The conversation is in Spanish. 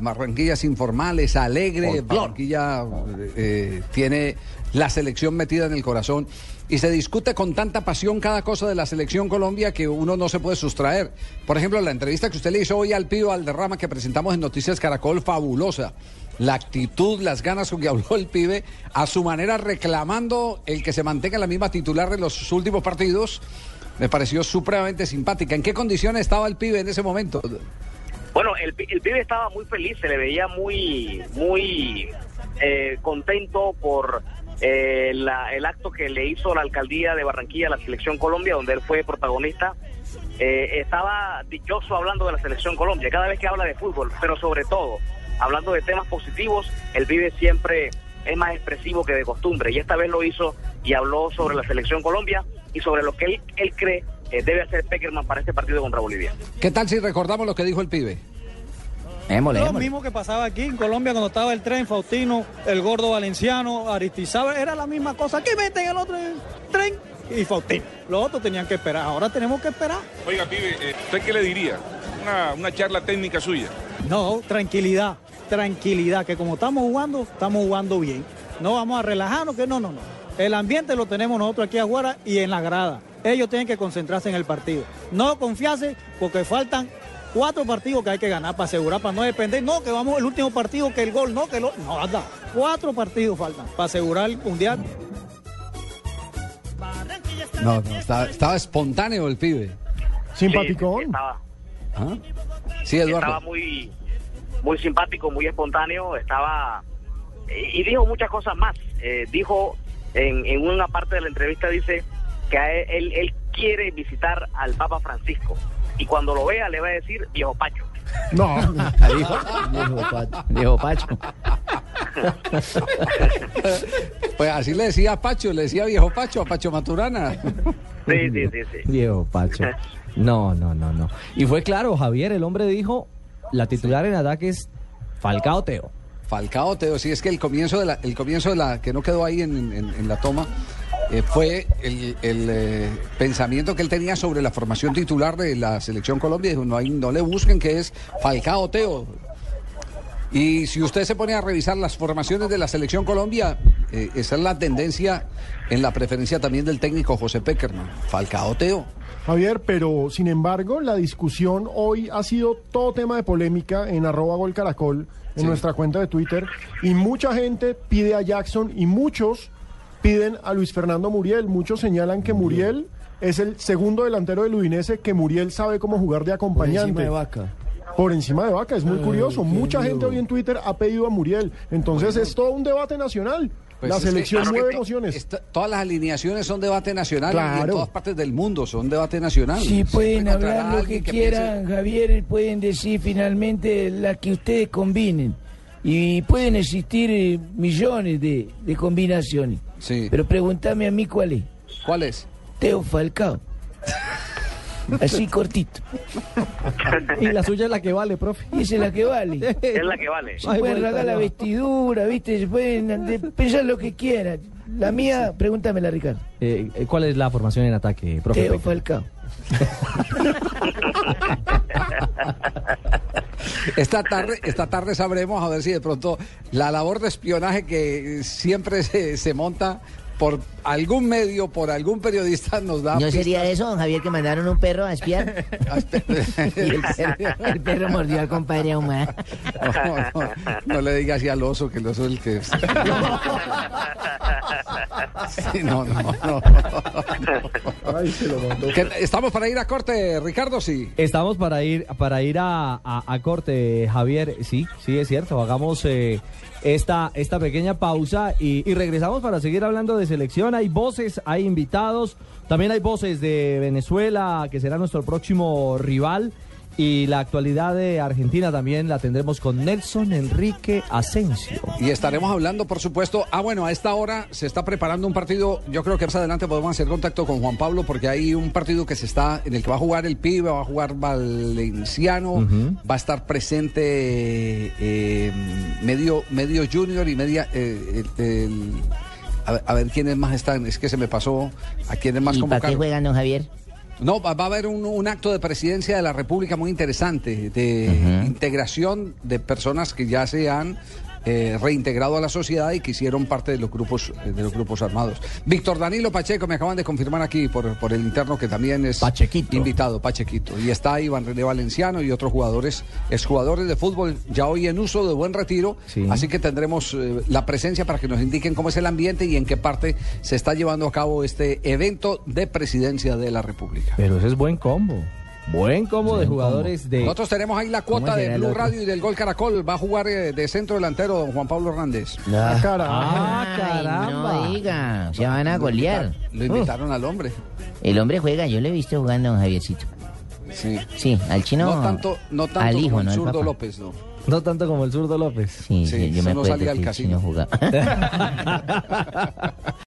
Barranquillas informales, alegre, Barranquilla eh, tiene la selección metida en el corazón y se discute con tanta pasión cada cosa de la selección Colombia que uno no se puede sustraer. Por ejemplo, la entrevista que usted le hizo hoy al Pío Alderrama que presentamos en Noticias Caracol, fabulosa. La actitud, las ganas con que habló el pibe, a su manera reclamando el que se mantenga la misma titular de los últimos partidos, me pareció supremamente simpática. ¿En qué condiciones estaba el pibe en ese momento? Bueno, el, el pibe estaba muy feliz, se le veía muy, muy eh, contento por eh, la, el acto que le hizo la alcaldía de Barranquilla a la Selección Colombia, donde él fue protagonista. Eh, estaba dichoso hablando de la Selección Colombia, cada vez que habla de fútbol, pero sobre todo, hablando de temas positivos, el pibe siempre es más expresivo que de costumbre, y esta vez lo hizo y habló sobre la Selección Colombia y sobre lo que él, él cree eh, debe hacer Peckerman para este partido contra Bolivia. ¿Qué tal si recordamos lo que dijo el pibe? Émole, Lo mismo que pasaba aquí en Colombia cuando estaba el tren Faustino, el gordo valenciano, Aristizábal, era la misma cosa. Aquí meten el otro tren y Faustino. Los otros tenían que esperar, ahora tenemos que esperar. Oiga, pibe, eh, ¿usted qué le diría? Una, una charla técnica suya. No, tranquilidad, tranquilidad, que como estamos jugando, estamos jugando bien. No vamos a relajarnos, que no, no, no. El ambiente lo tenemos nosotros aquí afuera y en la grada. Ellos tienen que concentrarse en el partido. No confiarse porque faltan cuatro partidos que hay que ganar para asegurar, para no depender. No, que vamos el último partido, que el gol, no, que lo. No, anda. Cuatro partidos faltan para asegurar el mundial. No, no, estaba, estaba espontáneo el pibe. Simpaticón. Sí, estaba, ¿Ah? Sí, Eduardo. estaba muy, muy simpático, muy espontáneo, estaba... Y, y dijo muchas cosas más. Eh, dijo, en, en una parte de la entrevista, dice que a él, él, quiere visitar al Papa Francisco. Y cuando lo vea le va a decir viejo Pacho. No. Viejo, viejo Pacho. Viejo Pacho. Pues así le decía a Pacho, le decía viejo Pacho, a Pacho Maturana. Sí, sí, sí, sí. Viejo Pacho. No, no, no, no. Y fue claro, Javier, el hombre dijo, la titular en ataque es Falcao Teo. Falcao Teo, sí, es que el comienzo de la, el comienzo de la, que no quedó ahí en, en- en la toma, eh, fue el, el, eh, pensamiento que él tenía sobre la formación titular de la selección Colombia. Dijo, no, hay, no le busquen que es Falcao Teo. Y si usted se pone a revisar las formaciones de la selección Colombia, eh, esa es la tendencia en la preferencia también del técnico José Peckerman. Falcao Teo. Javier, pero sin embargo, la discusión hoy ha sido todo tema de polémica en arroba gol caracol, en Sí. nuestra cuenta de Twitter, y mucha gente pide a Jackson y muchos piden a Luis Fernando Muriel. Muchos señalan que Muriel es el segundo delantero del Udinese, que Muriel sabe cómo jugar de acompañante. vaca. Por encima de Vaca, es muy curioso. Mucha gente hoy en Twitter ha pedido a Muriel. Entonces es todo un debate nacional. Pues la es que, selección claro que mueve to- emociones. está- todas las alineaciones son debate nacional y en Claro. todas partes del mundo son debate nacional. Si Siempre pueden hablar lo que piense- quieran, Javier, pueden decir finalmente la que ustedes combinen. Y pueden existir eh, millones de, de combinaciones. Sí. Pero pregúntame a mí cuál es. ¿Cuál es? Teo Falcao. Así cortito. Y la suya es la que vale, profe. Y esa es la que vale. Es la que vale. Se Ay, pueden rasgar la vestidura, ¿viste? Se pueden de- pensar lo que quieran. La mía, pregúntamela, Ricardo. Eh, eh, ¿Cuál es la formación en ataque, profe? Teo? Falcao. Esta tarde, esta tarde sabremos a ver si de pronto la labor de espionaje que siempre se, se monta por algún medio, por algún periodista nos da. ¿No sería eso, don Javier, que mandaron un perro a espiar? Y el perro, el perro mordió al compadre Ahumada. No, no, no le diga así al oso, que el oso es el que. Sí, no, no, no. ¿Qué- ¿Estamos para ir a corte, Ricardo? Sí. Estamos para ir para ir a, a- a corte, Javier. Sí, sí, es cierto. Hagamos eh, esta, esta pequeña pausa y, y regresamos para seguir hablando de selección. Hay voces, hay invitados. También hay voces de Venezuela, que será nuestro próximo rival. Y la actualidad de Argentina también la tendremos con Nelson Enrique Asensio. Y estaremos hablando, por supuesto. Ah, bueno, a esta hora se está preparando un partido. Yo creo que más adelante podemos hacer contacto con Juan Pablo porque hay un partido que se está, en el que va a jugar el pibe, va a jugar Valenciano, va a estar presente eh, medio, medio junior y media. eh, el- el- a, ver, a ver quiénes más están. Es que se me pasó a quiénes más ¿Y para qué juegan, don Javier? No, va, va a haber un, un acto de presidencia de la República muy interesante, de integración de personas que ya se han eh, reintegrado a la sociedad y que hicieron parte de los grupos eh, de los grupos armados. Víctor Danilo Pacheco me acaban de confirmar aquí por, por el interno que también es invitado, Pachequito. Y está Iván René Valenciano y otros jugadores, exjugadores de fútbol ya hoy en uso de buen retiro. Así que tendremos eh, la presencia para que nos indiquen cómo es el ambiente y en qué parte se está llevando a cabo este evento de presidencia de la República. Pero ese es buen combo. Buen combo de jugadores de. Nosotros tenemos ahí la cuota ¿Cómo de Blue otro? Radio y del Gol Caracol. Va a jugar eh, de centro delantero don Juan Pablo Hernández. Ah, Ah, caramba. No diga, se van a golear. Lo invitaron al hombre. El hombre juega, yo lo he visto jugando, don Javiercito. Sí. Sí, al chino. No tanto, no tanto al hijo, como el no al zurdo papá. López, no. No tanto como el zurdo López. Sí, Sí, sí, yo me no acuerdo salía al que el casino. chino jugaba.